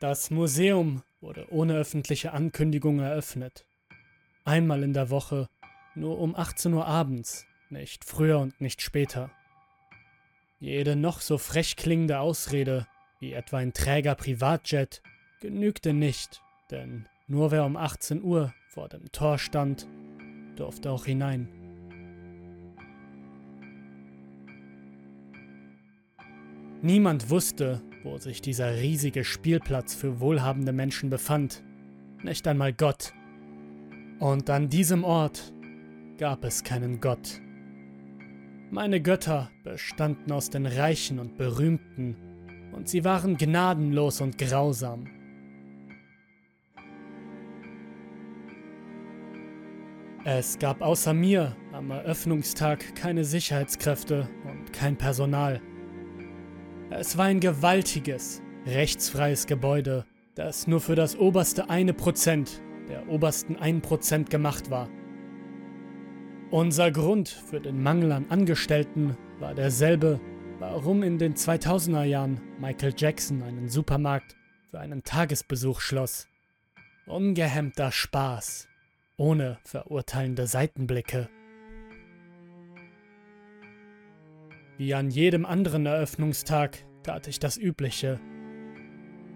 Das Museum wurde ohne öffentliche Ankündigung eröffnet. Einmal in der Woche, nur um 18 Uhr abends, nicht früher und nicht später. Jede noch so frech klingende Ausrede, wie etwa ein träger Privatjet, genügte nicht, denn nur wer um 18 Uhr vor dem Tor stand, durfte auch hinein. Niemand wusste, wo sich dieser riesige Spielplatz für wohlhabende Menschen befand, nicht einmal Gott. Und an diesem Ort gab es keinen Gott. Meine Götter bestanden aus den Reichen und Berühmten, und sie waren gnadenlos und grausam. Es gab außer mir am Eröffnungstag keine Sicherheitskräfte und kein Personal. Es war ein gewaltiges, rechtsfreies Gebäude, das nur für das oberste eine Prozent der obersten 1% gemacht war. Unser Grund für den Mangel an Angestellten war derselbe, warum in den 2000er Jahren Michael Jackson einen Supermarkt für einen Tagesbesuch schloss. Ungehemmter Spaß, ohne verurteilende Seitenblicke. Wie an jedem anderen Eröffnungstag tat ich das Übliche.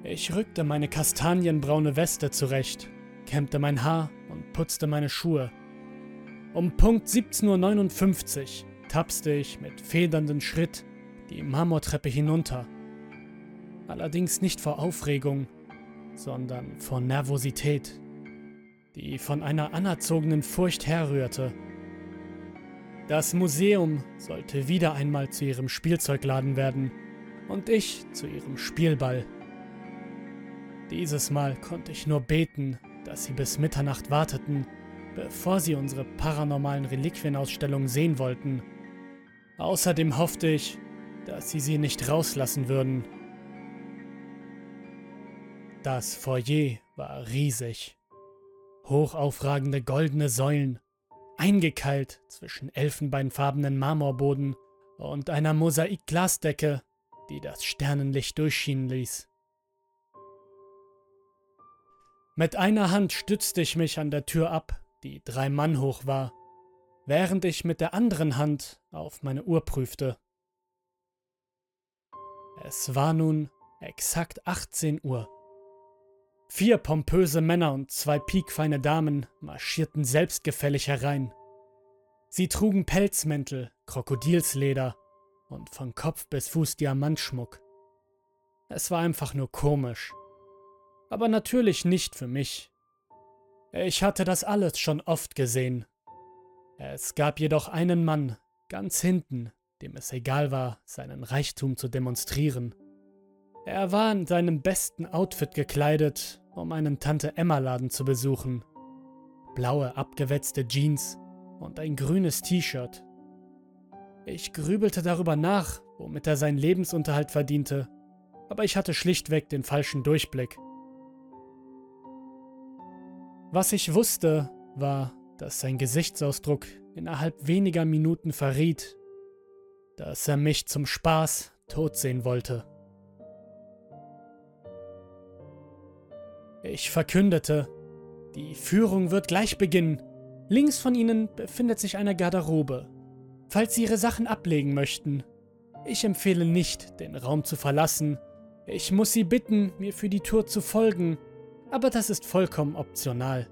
Ich rückte meine kastanienbraune Weste zurecht, kämmte mein Haar und putzte meine Schuhe. Um Punkt 17.59 Uhr tapste ich mit federndem Schritt die Marmortreppe hinunter. Allerdings nicht vor Aufregung, sondern vor Nervosität, die von einer anerzogenen Furcht herrührte. Das Museum sollte wieder einmal zu ihrem Spielzeugladen werden und ich zu ihrem Spielball. Dieses Mal konnte ich nur beten, dass sie bis Mitternacht warteten, bevor sie unsere paranormalen Reliquienausstellungen sehen wollten. Außerdem hoffte ich, dass sie sie nicht rauslassen würden. Das Foyer war riesig. Hochaufragende goldene Säulen, eingekeilt zwischen elfenbeinfarbenen Marmorboden und einer Mosaikglasdecke, die das Sternenlicht durchschienen ließ. Mit einer Hand stützte ich mich an der Tür ab, die drei Mann hoch war, während ich mit der anderen Hand auf meine Uhr prüfte. Es war nun exakt 18 Uhr. Vier pompöse Männer und zwei piekfeine Damen marschierten selbstgefällig herein. Sie trugen Pelzmäntel, Krokodilsleder und von Kopf bis Fuß Diamantschmuck. Es war einfach nur komisch. Aber natürlich nicht für mich. Ich hatte das alles schon oft gesehen. Es gab jedoch einen Mann ganz hinten, dem es egal war, seinen Reichtum zu demonstrieren. Er war in seinem besten Outfit gekleidet, um einen Tante Emma Laden zu besuchen. Blaue abgewetzte Jeans und ein grünes T-Shirt. Ich grübelte darüber nach, womit er seinen Lebensunterhalt verdiente, aber ich hatte schlichtweg den falschen Durchblick. Was ich wusste, war, dass sein Gesichtsausdruck innerhalb weniger Minuten verriet, dass er mich zum Spaß tot sehen wollte. Ich verkündete, die Führung wird gleich beginnen. Links von Ihnen befindet sich eine Garderobe. Falls Sie Ihre Sachen ablegen möchten, ich empfehle nicht, den Raum zu verlassen. Ich muss Sie bitten, mir für die Tour zu folgen, aber das ist vollkommen optional.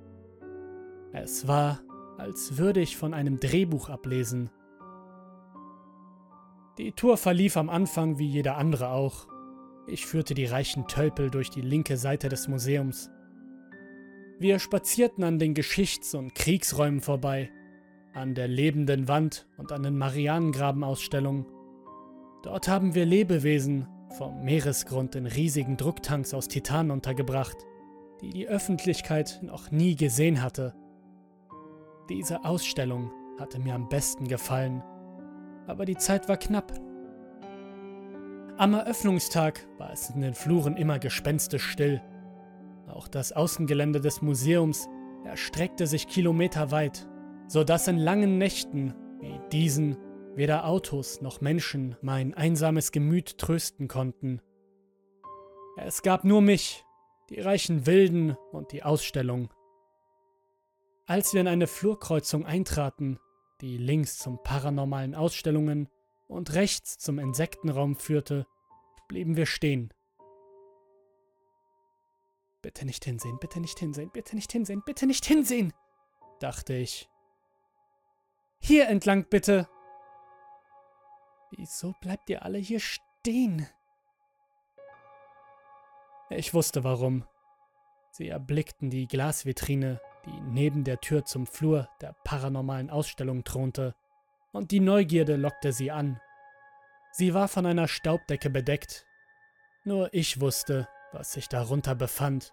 Es war, als würde ich von einem Drehbuch ablesen. Die Tour verlief am Anfang wie jeder andere auch. Ich führte die reichen Tölpel durch die linke Seite des Museums. Wir spazierten an den Geschichts- und Kriegsräumen vorbei, an der lebenden Wand und an den Marianengrabenausstellungen. Dort haben wir Lebewesen vom Meeresgrund in riesigen Drucktanks aus Titan untergebracht, die die Öffentlichkeit noch nie gesehen hatte. Diese Ausstellung hatte mir am besten gefallen, aber die Zeit war knapp. Am Eröffnungstag war es in den Fluren immer gespenstisch still. Auch das Außengelände des Museums erstreckte sich kilometerweit, sodass in langen Nächten wie diesen weder Autos noch Menschen mein einsames Gemüt trösten konnten. Es gab nur mich die reichen Wilden und die Ausstellung. Als wir in eine Flurkreuzung eintraten, die links zum paranormalen Ausstellungen und rechts zum Insektenraum führte, blieben wir stehen. Bitte nicht hinsehen, bitte nicht hinsehen, bitte nicht hinsehen, bitte nicht hinsehen, dachte ich. Hier entlang bitte. Wieso bleibt ihr alle hier stehen? Ich wusste warum. Sie erblickten die Glasvitrine, die neben der Tür zum Flur der paranormalen Ausstellung thronte, und die Neugierde lockte sie an. Sie war von einer Staubdecke bedeckt. Nur ich wusste, was sich darunter befand,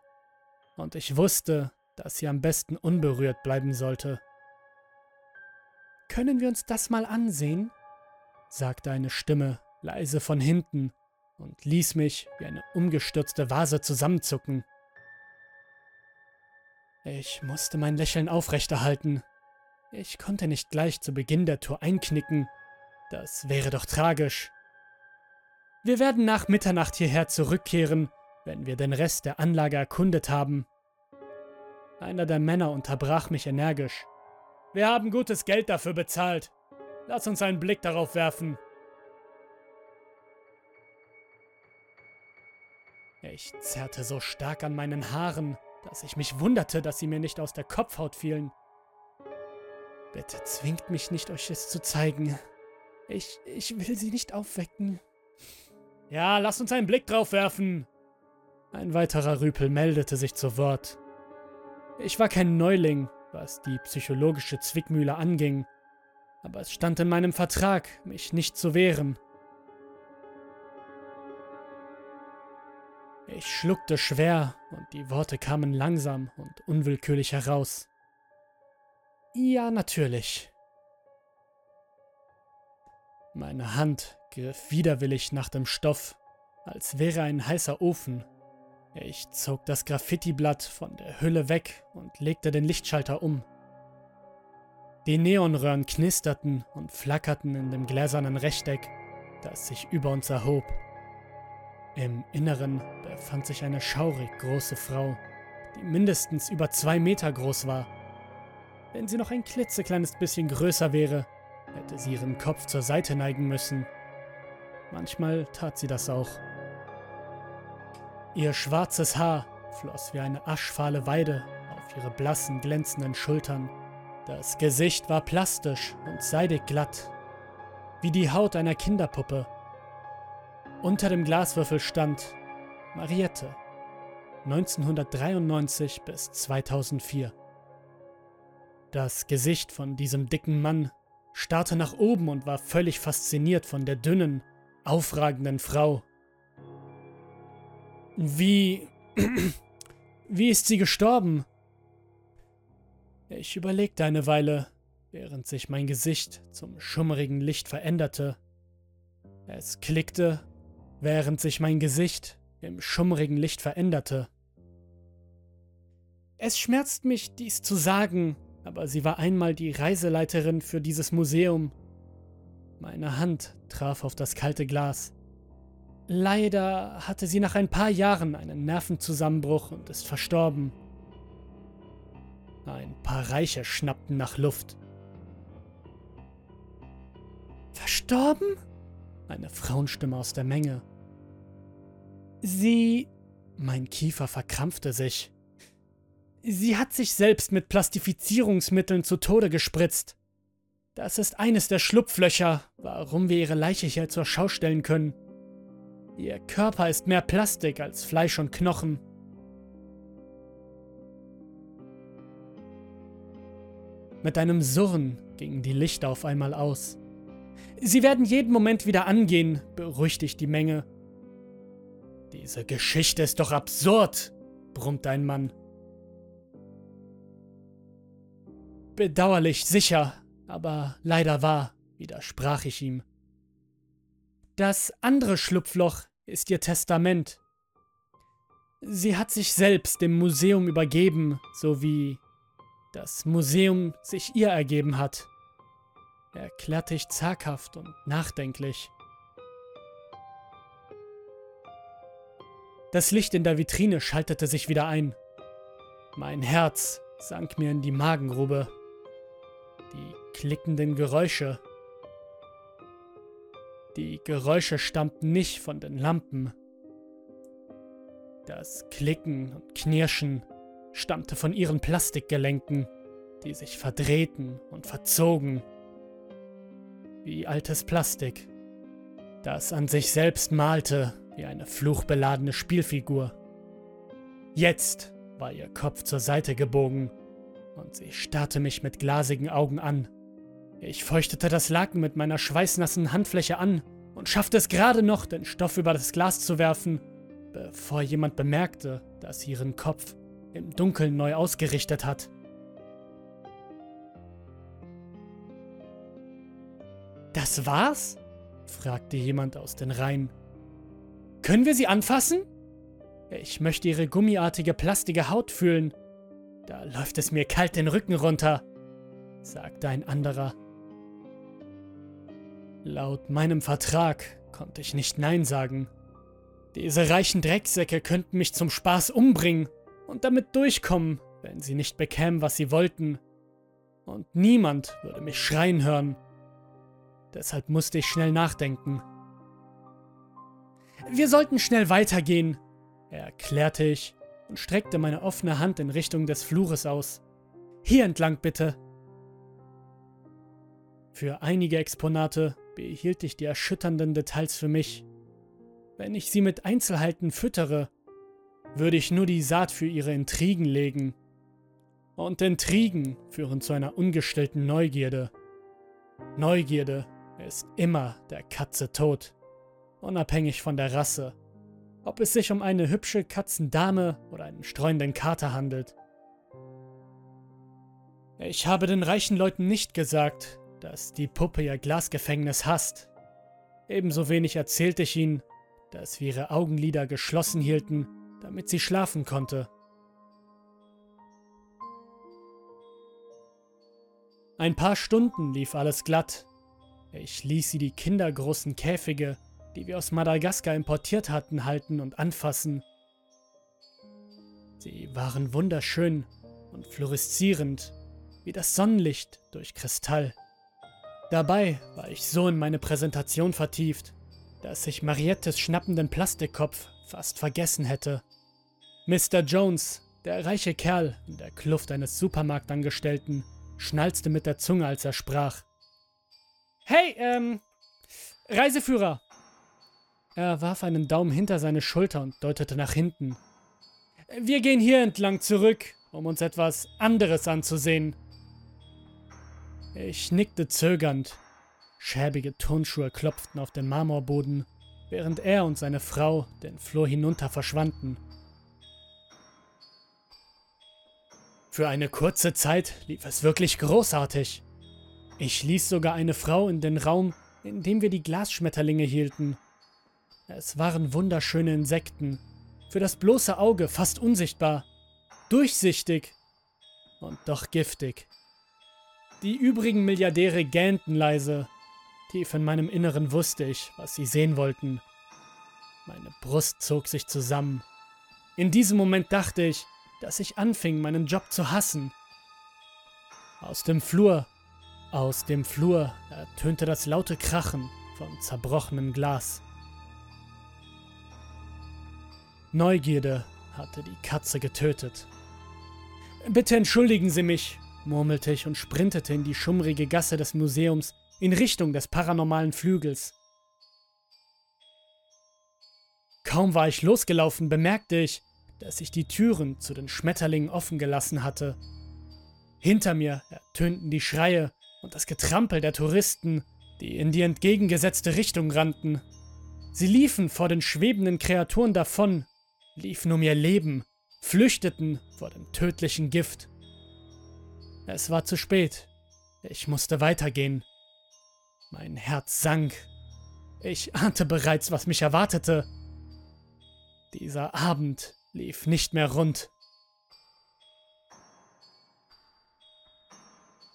und ich wusste, dass sie am besten unberührt bleiben sollte. Können wir uns das mal ansehen? sagte eine Stimme leise von hinten und ließ mich wie eine umgestürzte Vase zusammenzucken. Ich musste mein Lächeln aufrechterhalten. Ich konnte nicht gleich zu Beginn der Tour einknicken. Das wäre doch tragisch. Wir werden nach Mitternacht hierher zurückkehren, wenn wir den Rest der Anlage erkundet haben. Einer der Männer unterbrach mich energisch. Wir haben gutes Geld dafür bezahlt. Lass uns einen Blick darauf werfen. Ich zerrte so stark an meinen Haaren, dass ich mich wunderte, dass sie mir nicht aus der Kopfhaut fielen. Bitte zwingt mich nicht, euch es zu zeigen. Ich, ich will sie nicht aufwecken. Ja, lass uns einen Blick drauf werfen. Ein weiterer Rüpel meldete sich zu Wort. Ich war kein Neuling, was die psychologische Zwickmühle anging, aber es stand in meinem Vertrag, mich nicht zu wehren. Ich schluckte schwer und die Worte kamen langsam und unwillkürlich heraus. Ja, natürlich. Meine Hand griff widerwillig nach dem Stoff, als wäre ein heißer Ofen. Ich zog das Graffitiblatt von der Hülle weg und legte den Lichtschalter um. Die Neonröhren knisterten und flackerten in dem gläsernen Rechteck, das sich über uns erhob. Im Inneren befand sich eine schaurig große Frau, die mindestens über zwei Meter groß war. Wenn sie noch ein klitzekleines bisschen größer wäre, hätte sie ihren Kopf zur Seite neigen müssen. Manchmal tat sie das auch. Ihr schwarzes Haar floss wie eine aschfahle Weide auf ihre blassen, glänzenden Schultern. Das Gesicht war plastisch und seidig glatt, wie die Haut einer Kinderpuppe. Unter dem Glaswürfel stand Mariette, 1993 bis 2004. Das Gesicht von diesem dicken Mann starrte nach oben und war völlig fasziniert von der dünnen, aufragenden Frau. Wie. Wie ist sie gestorben? Ich überlegte eine Weile, während sich mein Gesicht zum schummerigen Licht veränderte. Es klickte während sich mein Gesicht im schummrigen Licht veränderte. Es schmerzt mich, dies zu sagen, aber sie war einmal die Reiseleiterin für dieses Museum. Meine Hand traf auf das kalte Glas. Leider hatte sie nach ein paar Jahren einen Nervenzusammenbruch und ist verstorben. Ein paar Reiche schnappten nach Luft. Verstorben? Eine Frauenstimme aus der Menge. Sie. Mein Kiefer verkrampfte sich. Sie hat sich selbst mit Plastifizierungsmitteln zu Tode gespritzt. Das ist eines der Schlupflöcher, warum wir ihre Leiche hier zur Schau stellen können. Ihr Körper ist mehr Plastik als Fleisch und Knochen. Mit einem Surren gingen die Lichter auf einmal aus. Sie werden jeden Moment wieder angehen, beruhigte ich die Menge. Diese Geschichte ist doch absurd, brummte ein Mann. Bedauerlich, sicher, aber leider wahr, widersprach ich ihm. Das andere Schlupfloch ist ihr Testament. Sie hat sich selbst dem Museum übergeben, so wie das Museum sich ihr ergeben hat erklärte ich zaghaft und nachdenklich. Das Licht in der Vitrine schaltete sich wieder ein. Mein Herz sank mir in die Magengrube. Die klickenden Geräusche. Die Geräusche stammten nicht von den Lampen. Das Klicken und Knirschen stammte von ihren Plastikgelenken, die sich verdrehten und verzogen. Wie altes Plastik, das an sich selbst malte wie eine fluchbeladene Spielfigur. Jetzt war ihr Kopf zur Seite gebogen und sie starrte mich mit glasigen Augen an. Ich feuchtete das Laken mit meiner schweißnassen Handfläche an und schaffte es gerade noch, den Stoff über das Glas zu werfen, bevor jemand bemerkte, dass sie ihren Kopf im Dunkeln neu ausgerichtet hat. Das war's? fragte jemand aus den Reihen. Können wir sie anfassen? Ich möchte ihre gummiartige, plastige Haut fühlen. Da läuft es mir kalt den Rücken runter, sagte ein anderer. Laut meinem Vertrag konnte ich nicht Nein sagen. Diese reichen Drecksäcke könnten mich zum Spaß umbringen und damit durchkommen, wenn sie nicht bekämen, was sie wollten. Und niemand würde mich schreien hören. Deshalb musste ich schnell nachdenken. Wir sollten schnell weitergehen, erklärte ich und streckte meine offene Hand in Richtung des Flures aus. Hier entlang bitte. Für einige Exponate behielt ich die erschütternden Details für mich. Wenn ich sie mit Einzelheiten füttere, würde ich nur die Saat für ihre Intrigen legen. Und Intrigen führen zu einer ungestillten Neugierde. Neugierde ist immer der Katze tot, unabhängig von der Rasse. Ob es sich um eine hübsche Katzendame oder einen streuenden Kater handelt. Ich habe den reichen Leuten nicht gesagt, dass die Puppe ihr Glasgefängnis hasst. Ebenso wenig erzählte ich ihnen, dass wir ihre Augenlider geschlossen hielten, damit sie schlafen konnte. Ein paar Stunden lief alles glatt. Ich ließ sie die kindergroßen Käfige, die wir aus Madagaskar importiert hatten, halten und anfassen. Sie waren wunderschön und fluoreszierend, wie das Sonnenlicht durch Kristall. Dabei war ich so in meine Präsentation vertieft, dass ich Mariettes schnappenden Plastikkopf fast vergessen hätte. Mr. Jones, der reiche Kerl in der Kluft eines Supermarktangestellten, schnalzte mit der Zunge, als er sprach. Hey, ähm, Reiseführer! Er warf einen Daumen hinter seine Schulter und deutete nach hinten. Wir gehen hier entlang zurück, um uns etwas anderes anzusehen. Ich nickte zögernd. Schäbige Turnschuhe klopften auf den Marmorboden, während er und seine Frau den Flur hinunter verschwanden. Für eine kurze Zeit lief es wirklich großartig. Ich ließ sogar eine Frau in den Raum, in dem wir die Glasschmetterlinge hielten. Es waren wunderschöne Insekten, für das bloße Auge fast unsichtbar, durchsichtig und doch giftig. Die übrigen Milliardäre gähnten leise. Tief in meinem Inneren wusste ich, was sie sehen wollten. Meine Brust zog sich zusammen. In diesem Moment dachte ich, dass ich anfing, meinen Job zu hassen. Aus dem Flur, aus dem Flur ertönte das laute Krachen von zerbrochenem Glas. Neugierde hatte die Katze getötet. Bitte entschuldigen Sie mich, murmelte ich und sprintete in die schummrige Gasse des Museums in Richtung des paranormalen Flügels. Kaum war ich losgelaufen, bemerkte ich, dass ich die Türen zu den Schmetterlingen offen gelassen hatte. Hinter mir ertönten die Schreie und das Getrampel der Touristen, die in die entgegengesetzte Richtung rannten. Sie liefen vor den schwebenden Kreaturen davon, liefen um ihr Leben, flüchteten vor dem tödlichen Gift. Es war zu spät. Ich musste weitergehen. Mein Herz sank. Ich ahnte bereits, was mich erwartete. Dieser Abend lief nicht mehr rund.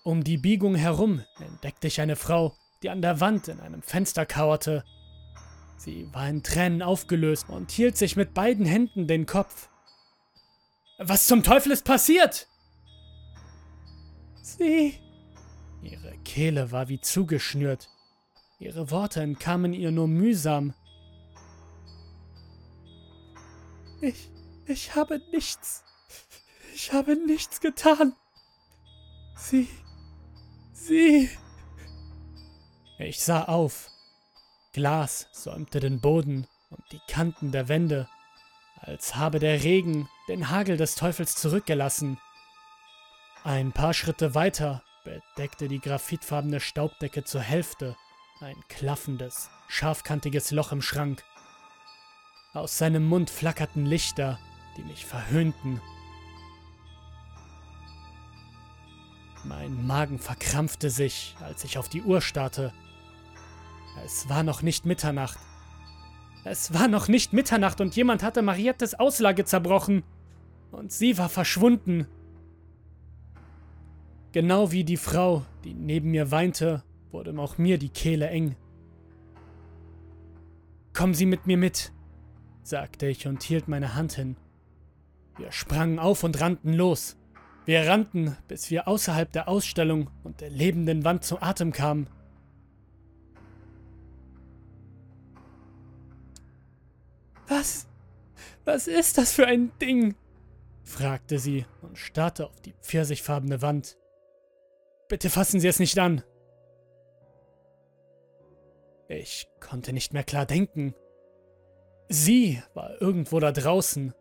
Um die Biegung herum entdeckte ich eine Frau, die an der Wand in einem Fenster kauerte. Sie war in Tränen aufgelöst und hielt sich mit beiden Händen den Kopf. Was zum Teufel ist passiert? Sie. Ihre Kehle war wie zugeschnürt. Ihre Worte entkamen ihr nur mühsam. Ich. Ich habe nichts. Ich habe nichts getan. Sie. Sie. Ich sah auf. Glas säumte den Boden und die Kanten der Wände, als habe der Regen den Hagel des Teufels zurückgelassen. Ein paar Schritte weiter bedeckte die graphitfarbene Staubdecke zur Hälfte ein klaffendes, scharfkantiges Loch im Schrank. Aus seinem Mund flackerten Lichter, die mich verhöhnten. Mein Magen verkrampfte sich, als ich auf die Uhr starrte. Es war noch nicht Mitternacht. Es war noch nicht Mitternacht und jemand hatte Mariettes Auslage zerbrochen. Und sie war verschwunden. Genau wie die Frau, die neben mir weinte, wurde auch mir die Kehle eng. Kommen Sie mit mir mit, sagte ich und hielt meine Hand hin. Wir sprangen auf und rannten los. Wir rannten, bis wir außerhalb der Ausstellung und der lebenden Wand zu Atem kamen. Was? Was ist das für ein Ding? fragte sie und starrte auf die pfirsichfarbene Wand. Bitte fassen Sie es nicht an. Ich konnte nicht mehr klar denken. Sie war irgendwo da draußen.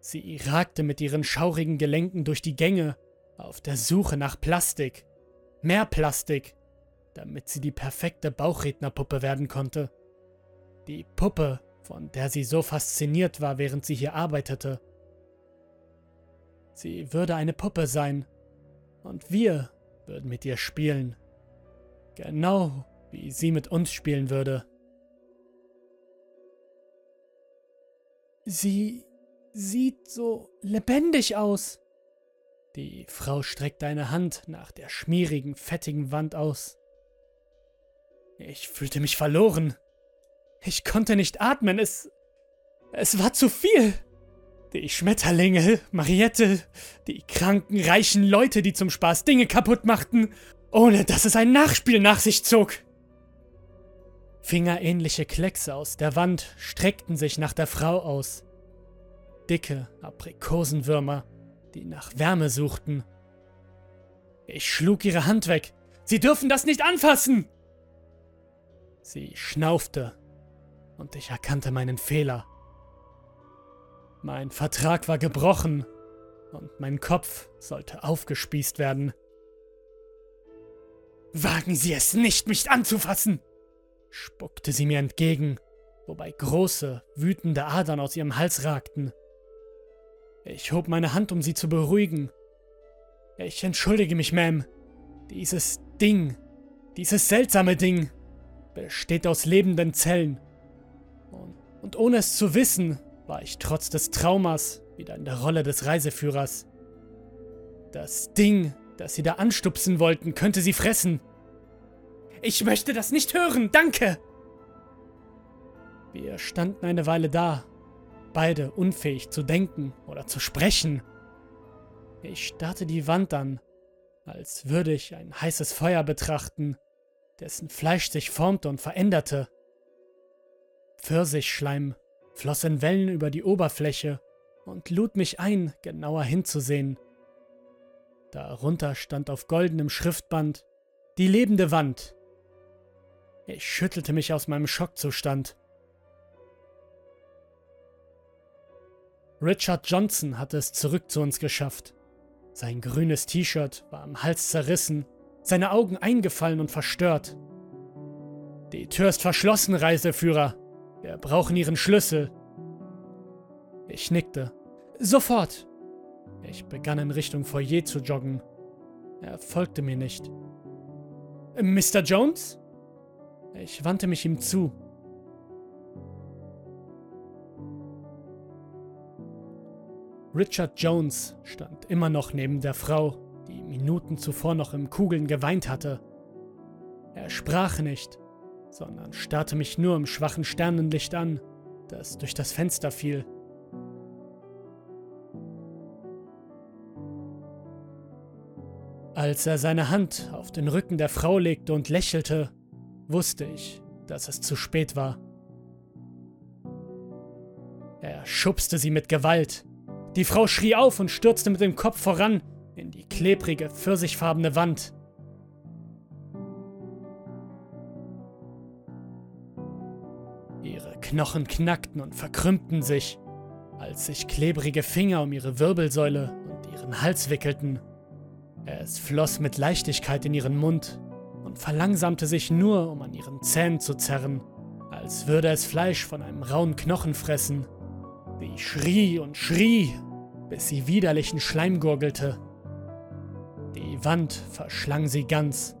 Sie ragte mit ihren schaurigen Gelenken durch die Gänge, auf der Suche nach Plastik. Mehr Plastik, damit sie die perfekte Bauchrednerpuppe werden konnte. Die Puppe, von der sie so fasziniert war, während sie hier arbeitete. Sie würde eine Puppe sein, und wir würden mit ihr spielen. Genau wie sie mit uns spielen würde. Sie sieht so lebendig aus. Die Frau streckte eine Hand nach der schmierigen, fettigen Wand aus. Ich fühlte mich verloren. Ich konnte nicht atmen, es. Es war zu viel. Die Schmetterlinge, Mariette, die kranken, reichen Leute, die zum Spaß Dinge kaputt machten, ohne dass es ein Nachspiel nach sich zog. Fingerähnliche Kleckse aus der Wand streckten sich nach der Frau aus. Dicke Aprikosenwürmer, die nach Wärme suchten. Ich schlug ihre Hand weg. Sie dürfen das nicht anfassen! Sie schnaufte und ich erkannte meinen Fehler. Mein Vertrag war gebrochen und mein Kopf sollte aufgespießt werden. Wagen Sie es nicht, mich anzufassen! spuckte sie mir entgegen, wobei große, wütende Adern aus ihrem Hals ragten. Ich hob meine Hand, um sie zu beruhigen. Ich entschuldige mich, Ma'am. Dieses Ding, dieses seltsame Ding, besteht aus lebenden Zellen. Und, ohne es zu wissen, war ich trotz des Traumas wieder in der Rolle des Reiseführers. Das Ding, das sie da anstupsen wollten, könnte sie fressen. Ich möchte das nicht hören, danke! Wir standen eine Weile da, beide unfähig zu denken oder zu sprechen. Ich starrte die Wand an, als würde ich ein heißes Feuer betrachten, dessen Fleisch sich formte und veränderte. Pfirsichschleim floss in Wellen über die Oberfläche und lud mich ein, genauer hinzusehen. Darunter stand auf goldenem Schriftband die lebende Wand ich schüttelte mich aus meinem Schockzustand. Richard Johnson hatte es zurück zu uns geschafft. Sein grünes T-Shirt war am Hals zerrissen, seine Augen eingefallen und verstört. Die Tür ist verschlossen, Reiseführer. Wir brauchen Ihren Schlüssel. Ich nickte. Sofort. Ich begann in Richtung Foyer zu joggen. Er folgte mir nicht. Mr. Jones? Ich wandte mich ihm zu. Richard Jones stand immer noch neben der Frau, die Minuten zuvor noch im Kugeln geweint hatte. Er sprach nicht, sondern starrte mich nur im schwachen Sternenlicht an, das durch das Fenster fiel. Als er seine Hand auf den Rücken der Frau legte und lächelte, wusste ich, dass es zu spät war. Er schubste sie mit Gewalt. Die Frau schrie auf und stürzte mit dem Kopf voran in die klebrige, pfirsichfarbene Wand. Knochen knackten und verkrümmten sich, als sich klebrige Finger um ihre Wirbelsäule und ihren Hals wickelten. Es floss mit Leichtigkeit in ihren Mund und verlangsamte sich nur, um an ihren Zähnen zu zerren, als würde es Fleisch von einem rauen Knochen fressen. Sie schrie und schrie, bis sie widerlichen Schleim gurgelte. Die Wand verschlang sie ganz.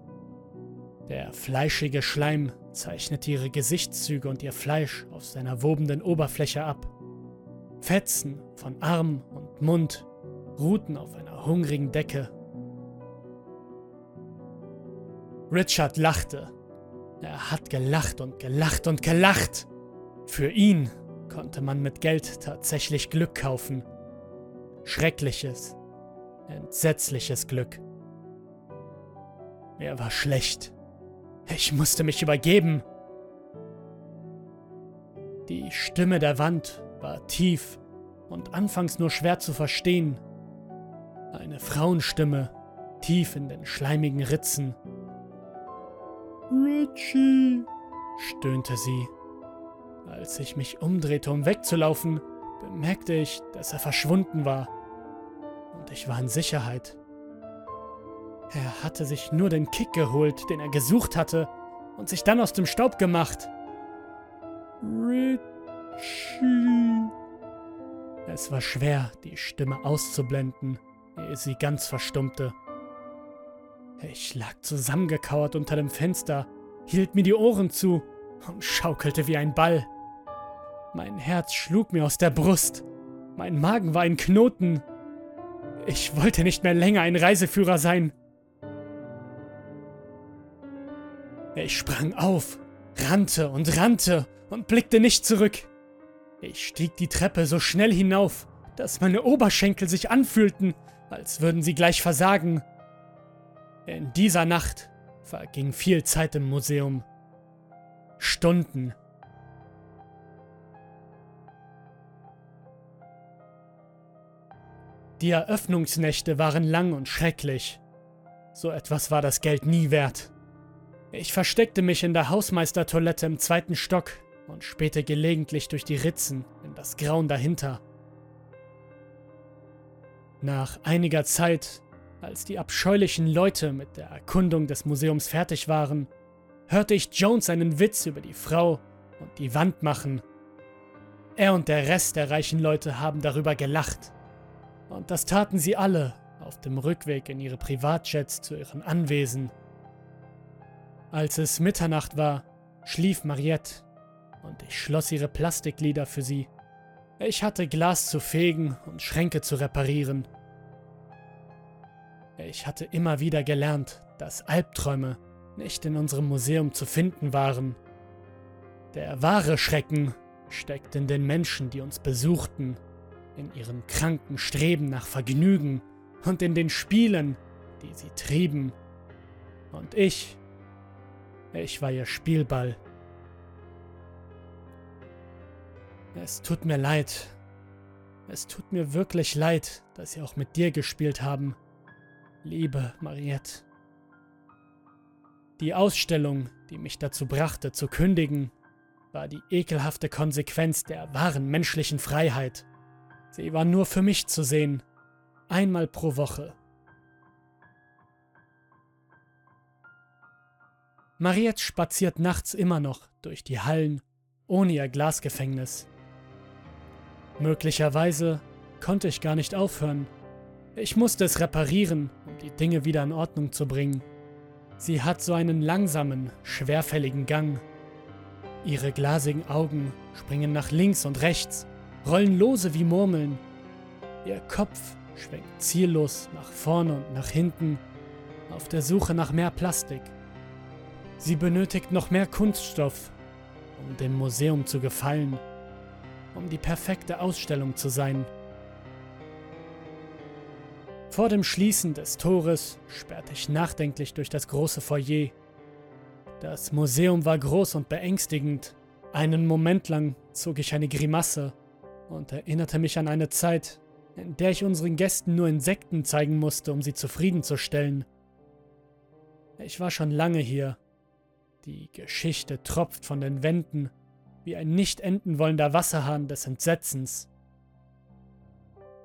Der fleischige Schleim zeichnete ihre Gesichtszüge und ihr Fleisch auf seiner wobenden Oberfläche ab. Fetzen von Arm und Mund ruhten auf einer hungrigen Decke. Richard lachte. Er hat gelacht und gelacht und gelacht. Für ihn konnte man mit Geld tatsächlich Glück kaufen. Schreckliches, entsetzliches Glück. Er war schlecht. Ich musste mich übergeben. Die Stimme der Wand war tief und anfangs nur schwer zu verstehen. Eine Frauenstimme, tief in den schleimigen Ritzen. Richie, stöhnte sie. Als ich mich umdrehte, um wegzulaufen, bemerkte ich, dass er verschwunden war. Und ich war in Sicherheit. Er hatte sich nur den Kick geholt, den er gesucht hatte, und sich dann aus dem Staub gemacht. Richie. Es war schwer, die Stimme auszublenden, ehe sie ganz verstummte. Ich lag zusammengekauert unter dem Fenster, hielt mir die Ohren zu und schaukelte wie ein Ball. Mein Herz schlug mir aus der Brust. Mein Magen war ein Knoten. Ich wollte nicht mehr länger ein Reiseführer sein. Ich sprang auf, rannte und rannte und blickte nicht zurück. Ich stieg die Treppe so schnell hinauf, dass meine Oberschenkel sich anfühlten, als würden sie gleich versagen. In dieser Nacht verging viel Zeit im Museum. Stunden. Die Eröffnungsnächte waren lang und schrecklich. So etwas war das Geld nie wert. Ich versteckte mich in der Hausmeistertoilette im zweiten Stock und spähte gelegentlich durch die Ritzen in das Grauen dahinter. Nach einiger Zeit als die abscheulichen Leute mit der Erkundung des Museums fertig waren, hörte ich Jones einen Witz über die Frau und die Wand machen. Er und der Rest der reichen Leute haben darüber gelacht. Und das taten sie alle auf dem Rückweg in ihre Privatjets zu ihren Anwesen. Als es Mitternacht war, schlief Mariette und ich schloss ihre Plastiklieder für sie. Ich hatte Glas zu fegen und Schränke zu reparieren. Ich hatte immer wieder gelernt, dass Albträume nicht in unserem Museum zu finden waren. Der wahre Schrecken steckt in den Menschen, die uns besuchten, in ihrem kranken Streben nach Vergnügen und in den Spielen, die sie trieben. Und ich, ich war ihr Spielball. Es tut mir leid. Es tut mir wirklich leid, dass sie auch mit dir gespielt haben. Liebe Mariette. Die Ausstellung, die mich dazu brachte, zu kündigen, war die ekelhafte Konsequenz der wahren menschlichen Freiheit. Sie war nur für mich zu sehen, einmal pro Woche. Mariette spaziert nachts immer noch durch die Hallen ohne ihr Glasgefängnis. Möglicherweise konnte ich gar nicht aufhören, ich musste es reparieren, um die Dinge wieder in Ordnung zu bringen. Sie hat so einen langsamen, schwerfälligen Gang. Ihre glasigen Augen springen nach links und rechts, rollen lose wie Murmeln. Ihr Kopf schwenkt ziellos nach vorne und nach hinten, auf der Suche nach mehr Plastik. Sie benötigt noch mehr Kunststoff, um dem Museum zu gefallen, um die perfekte Ausstellung zu sein. Vor dem Schließen des Tores sperrte ich nachdenklich durch das große Foyer. Das Museum war groß und beängstigend. Einen Moment lang zog ich eine Grimasse und erinnerte mich an eine Zeit, in der ich unseren Gästen nur Insekten zeigen musste, um sie zufriedenzustellen. Ich war schon lange hier. Die Geschichte tropft von den Wänden wie ein nicht enden wollender Wasserhahn des Entsetzens.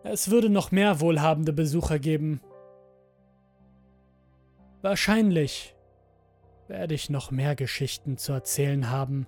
Es würde noch mehr wohlhabende Besucher geben. Wahrscheinlich werde ich noch mehr Geschichten zu erzählen haben.